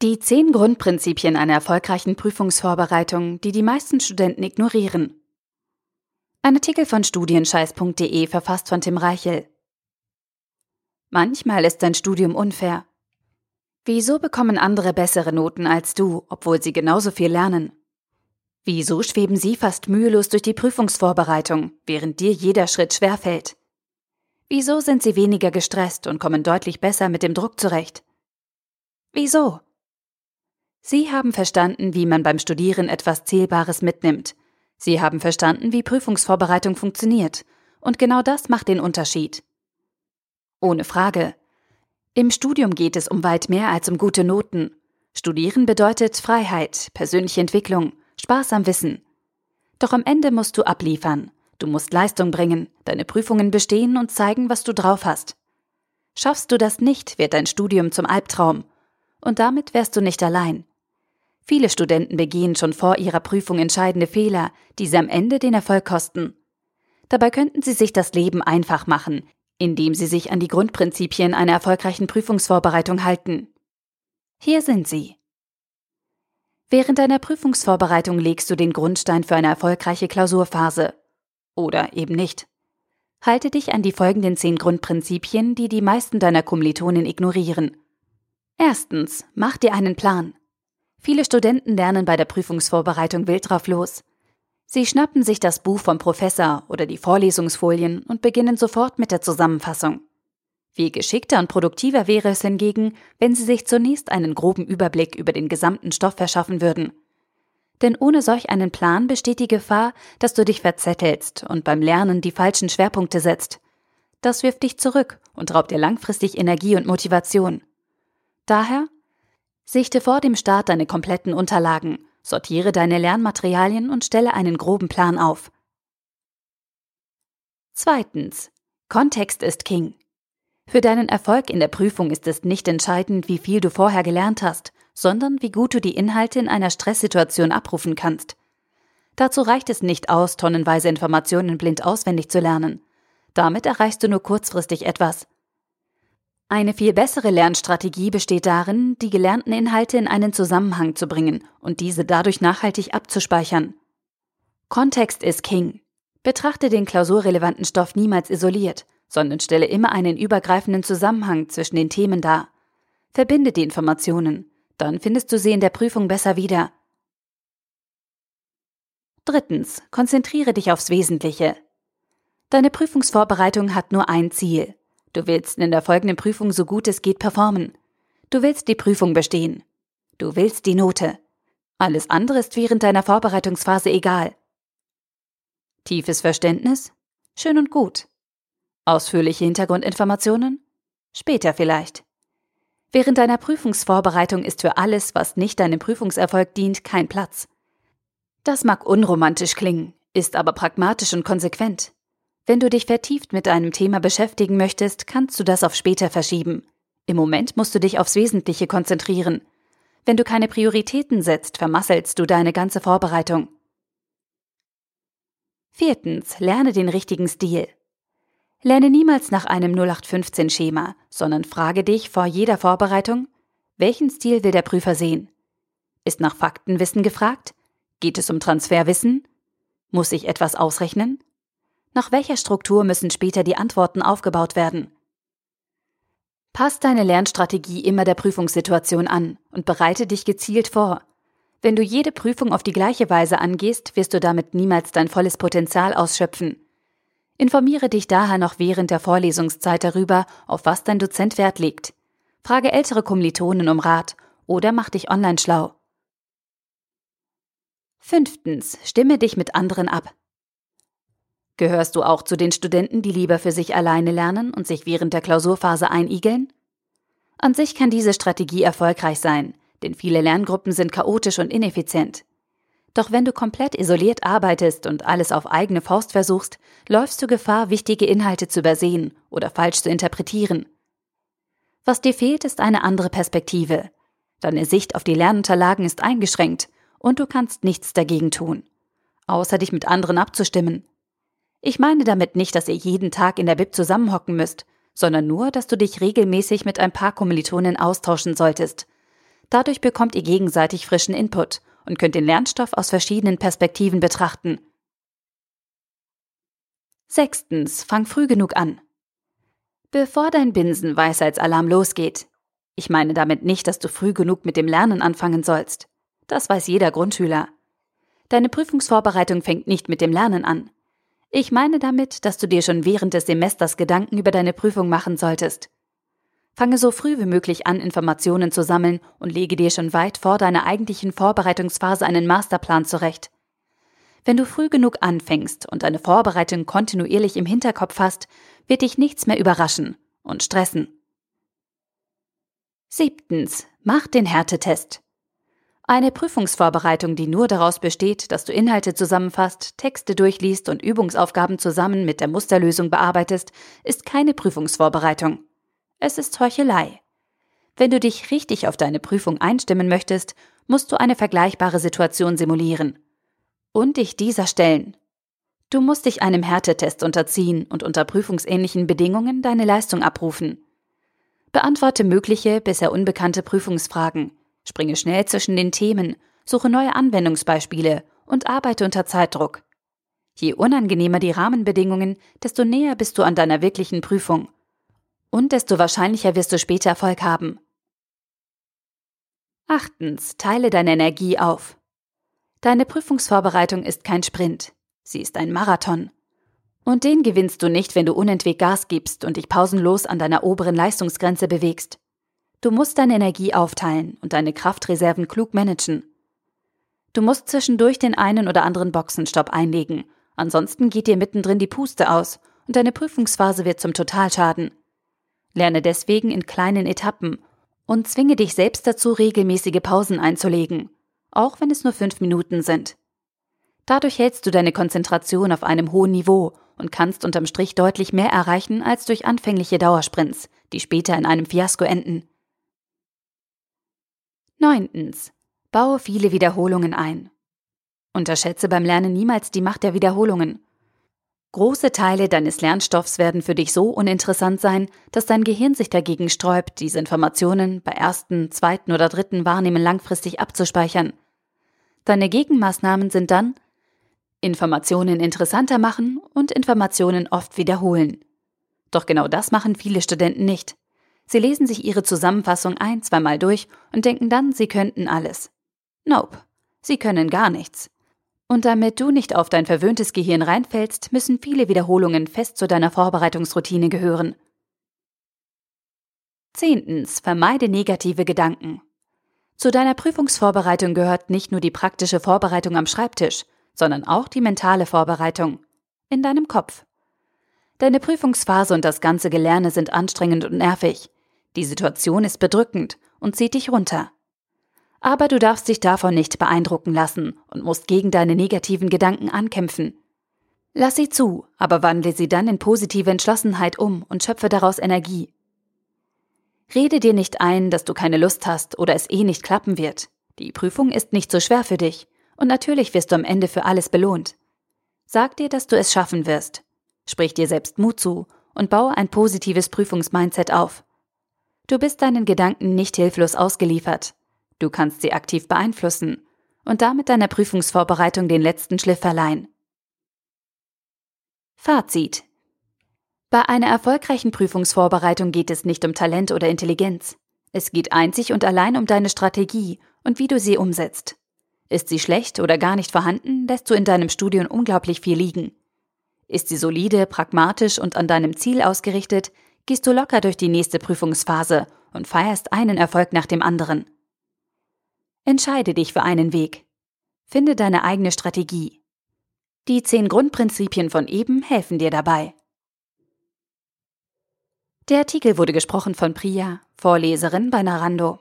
Die zehn Grundprinzipien einer erfolgreichen Prüfungsvorbereitung, die die meisten Studenten ignorieren. Ein Artikel von studienscheiß.de verfasst von Tim Reichel. Manchmal ist dein Studium unfair. Wieso bekommen andere bessere Noten als du, obwohl sie genauso viel lernen? Wieso schweben sie fast mühelos durch die Prüfungsvorbereitung, während dir jeder Schritt schwerfällt? Wieso sind sie weniger gestresst und kommen deutlich besser mit dem Druck zurecht? Wieso? Sie haben verstanden, wie man beim Studieren etwas Zählbares mitnimmt. Sie haben verstanden, wie Prüfungsvorbereitung funktioniert. Und genau das macht den Unterschied. Ohne Frage. Im Studium geht es um weit mehr als um gute Noten. Studieren bedeutet Freiheit, persönliche Entwicklung, Spaß am Wissen. Doch am Ende musst du abliefern. Du musst Leistung bringen, deine Prüfungen bestehen und zeigen, was du drauf hast. Schaffst du das nicht, wird dein Studium zum Albtraum. Und damit wärst du nicht allein. Viele Studenten begehen schon vor ihrer Prüfung entscheidende Fehler, die sie am Ende den Erfolg kosten. Dabei könnten sie sich das Leben einfach machen, indem sie sich an die Grundprinzipien einer erfolgreichen Prüfungsvorbereitung halten. Hier sind sie. Während deiner Prüfungsvorbereitung legst du den Grundstein für eine erfolgreiche Klausurphase. Oder eben nicht. Halte dich an die folgenden zehn Grundprinzipien, die die meisten deiner Kommilitonen ignorieren. Erstens, mach dir einen Plan. Viele Studenten lernen bei der Prüfungsvorbereitung wild drauf los. Sie schnappen sich das Buch vom Professor oder die Vorlesungsfolien und beginnen sofort mit der Zusammenfassung. Viel geschickter und produktiver wäre es hingegen, wenn Sie sich zunächst einen groben Überblick über den gesamten Stoff verschaffen würden. Denn ohne solch einen Plan besteht die Gefahr, dass du dich verzettelst und beim Lernen die falschen Schwerpunkte setzt. Das wirft dich zurück und raubt dir langfristig Energie und Motivation. Daher sichte vor dem Start deine kompletten Unterlagen, sortiere deine Lernmaterialien und stelle einen groben Plan auf. Zweitens. Kontext ist King. Für deinen Erfolg in der Prüfung ist es nicht entscheidend, wie viel du vorher gelernt hast, sondern wie gut du die Inhalte in einer Stresssituation abrufen kannst. Dazu reicht es nicht aus, tonnenweise Informationen blind auswendig zu lernen. Damit erreichst du nur kurzfristig etwas. Eine viel bessere Lernstrategie besteht darin, die gelernten Inhalte in einen Zusammenhang zu bringen und diese dadurch nachhaltig abzuspeichern. Kontext ist King. Betrachte den klausurrelevanten Stoff niemals isoliert, sondern stelle immer einen übergreifenden Zusammenhang zwischen den Themen dar. Verbinde die Informationen, dann findest du sie in der Prüfung besser wieder. Drittens, konzentriere dich aufs Wesentliche. Deine Prüfungsvorbereitung hat nur ein Ziel. Du willst in der folgenden Prüfung so gut es geht performen. Du willst die Prüfung bestehen. Du willst die Note. Alles andere ist während deiner Vorbereitungsphase egal. Tiefes Verständnis? Schön und gut. Ausführliche Hintergrundinformationen? Später vielleicht. Während deiner Prüfungsvorbereitung ist für alles, was nicht deinem Prüfungserfolg dient, kein Platz. Das mag unromantisch klingen, ist aber pragmatisch und konsequent. Wenn du dich vertieft mit einem Thema beschäftigen möchtest, kannst du das auf später verschieben. Im Moment musst du dich aufs Wesentliche konzentrieren. Wenn du keine Prioritäten setzt, vermasselst du deine ganze Vorbereitung. Viertens, lerne den richtigen Stil. Lerne niemals nach einem 0815-Schema, sondern frage dich vor jeder Vorbereitung, welchen Stil will der Prüfer sehen? Ist nach Faktenwissen gefragt? Geht es um Transferwissen? Muss ich etwas ausrechnen? Nach welcher Struktur müssen später die Antworten aufgebaut werden? Pass deine Lernstrategie immer der Prüfungssituation an und bereite dich gezielt vor. Wenn du jede Prüfung auf die gleiche Weise angehst, wirst du damit niemals dein volles Potenzial ausschöpfen. Informiere dich daher noch während der Vorlesungszeit darüber, auf was dein Dozent Wert legt. Frage ältere Kommilitonen um Rat oder mach dich online schlau. Fünftens, stimme dich mit anderen ab. Gehörst du auch zu den Studenten, die lieber für sich alleine lernen und sich während der Klausurphase einigeln? An sich kann diese Strategie erfolgreich sein, denn viele Lerngruppen sind chaotisch und ineffizient. Doch wenn du komplett isoliert arbeitest und alles auf eigene Faust versuchst, läufst du Gefahr, wichtige Inhalte zu übersehen oder falsch zu interpretieren. Was dir fehlt, ist eine andere Perspektive. Deine Sicht auf die Lernunterlagen ist eingeschränkt und du kannst nichts dagegen tun, außer dich mit anderen abzustimmen. Ich meine damit nicht, dass ihr jeden Tag in der Bib zusammenhocken müsst, sondern nur, dass du dich regelmäßig mit ein paar Kommilitonen austauschen solltest. Dadurch bekommt ihr gegenseitig frischen Input und könnt den Lernstoff aus verschiedenen Perspektiven betrachten. Sechstens, fang früh genug an. Bevor dein Binsen-Weisheitsalarm losgeht. Ich meine damit nicht, dass du früh genug mit dem Lernen anfangen sollst. Das weiß jeder Grundschüler. Deine Prüfungsvorbereitung fängt nicht mit dem Lernen an. Ich meine damit, dass du dir schon während des Semesters Gedanken über deine Prüfung machen solltest. Fange so früh wie möglich an, Informationen zu sammeln und lege dir schon weit vor deiner eigentlichen Vorbereitungsphase einen Masterplan zurecht. Wenn du früh genug anfängst und deine Vorbereitung kontinuierlich im Hinterkopf hast, wird dich nichts mehr überraschen und stressen. Siebtens. Mach den Härtetest. Eine Prüfungsvorbereitung, die nur daraus besteht, dass du Inhalte zusammenfasst, Texte durchliest und Übungsaufgaben zusammen mit der Musterlösung bearbeitest, ist keine Prüfungsvorbereitung. Es ist Heuchelei. Wenn du dich richtig auf deine Prüfung einstimmen möchtest, musst du eine vergleichbare Situation simulieren. Und dich dieser stellen. Du musst dich einem Härtetest unterziehen und unter prüfungsähnlichen Bedingungen deine Leistung abrufen. Beantworte mögliche, bisher unbekannte Prüfungsfragen, springe schnell zwischen den Themen, suche neue Anwendungsbeispiele und arbeite unter Zeitdruck. Je unangenehmer die Rahmenbedingungen, desto näher bist du an deiner wirklichen Prüfung. Und desto wahrscheinlicher wirst du später Erfolg haben. Achtens, teile deine Energie auf. Deine Prüfungsvorbereitung ist kein Sprint. Sie ist ein Marathon. Und den gewinnst du nicht, wenn du unentwegt Gas gibst und dich pausenlos an deiner oberen Leistungsgrenze bewegst. Du musst deine Energie aufteilen und deine Kraftreserven klug managen. Du musst zwischendurch den einen oder anderen Boxenstopp einlegen, ansonsten geht dir mittendrin die Puste aus und deine Prüfungsphase wird zum Totalschaden. Lerne deswegen in kleinen Etappen und zwinge dich selbst dazu, regelmäßige Pausen einzulegen, auch wenn es nur fünf Minuten sind. Dadurch hältst du deine Konzentration auf einem hohen Niveau und kannst unterm Strich deutlich mehr erreichen als durch anfängliche Dauersprints, die später in einem Fiasko enden. Neuntens. Baue viele Wiederholungen ein. Unterschätze beim Lernen niemals die Macht der Wiederholungen. Große Teile deines Lernstoffs werden für dich so uninteressant sein, dass dein Gehirn sich dagegen sträubt, diese Informationen bei ersten, zweiten oder dritten Wahrnehmen langfristig abzuspeichern. Deine Gegenmaßnahmen sind dann Informationen interessanter machen und Informationen oft wiederholen. Doch genau das machen viele Studenten nicht. Sie lesen sich ihre Zusammenfassung ein, zweimal durch und denken dann, sie könnten alles. Nope. Sie können gar nichts. Und damit du nicht auf dein verwöhntes Gehirn reinfällst, müssen viele Wiederholungen fest zu deiner Vorbereitungsroutine gehören. Zehntens. Vermeide negative Gedanken. Zu deiner Prüfungsvorbereitung gehört nicht nur die praktische Vorbereitung am Schreibtisch, sondern auch die mentale Vorbereitung. In deinem Kopf. Deine Prüfungsphase und das ganze Gelerne sind anstrengend und nervig. Die Situation ist bedrückend und zieht dich runter. Aber du darfst dich davon nicht beeindrucken lassen und musst gegen deine negativen Gedanken ankämpfen. Lass sie zu, aber wandle sie dann in positive Entschlossenheit um und schöpfe daraus Energie. Rede dir nicht ein, dass du keine Lust hast oder es eh nicht klappen wird. Die Prüfung ist nicht so schwer für dich und natürlich wirst du am Ende für alles belohnt. Sag dir, dass du es schaffen wirst. Sprich dir selbst Mut zu und baue ein positives Prüfungsmindset auf. Du bist deinen Gedanken nicht hilflos ausgeliefert. Du kannst sie aktiv beeinflussen und damit deiner Prüfungsvorbereitung den letzten Schliff verleihen. Fazit. Bei einer erfolgreichen Prüfungsvorbereitung geht es nicht um Talent oder Intelligenz. Es geht einzig und allein um deine Strategie und wie du sie umsetzt. Ist sie schlecht oder gar nicht vorhanden, lässt du in deinem Studium unglaublich viel liegen. Ist sie solide, pragmatisch und an deinem Ziel ausgerichtet, gehst du locker durch die nächste Prüfungsphase und feierst einen Erfolg nach dem anderen. Entscheide dich für einen Weg. Finde deine eigene Strategie. Die zehn Grundprinzipien von eben helfen dir dabei. Der Artikel wurde gesprochen von Priya, Vorleserin bei Narando.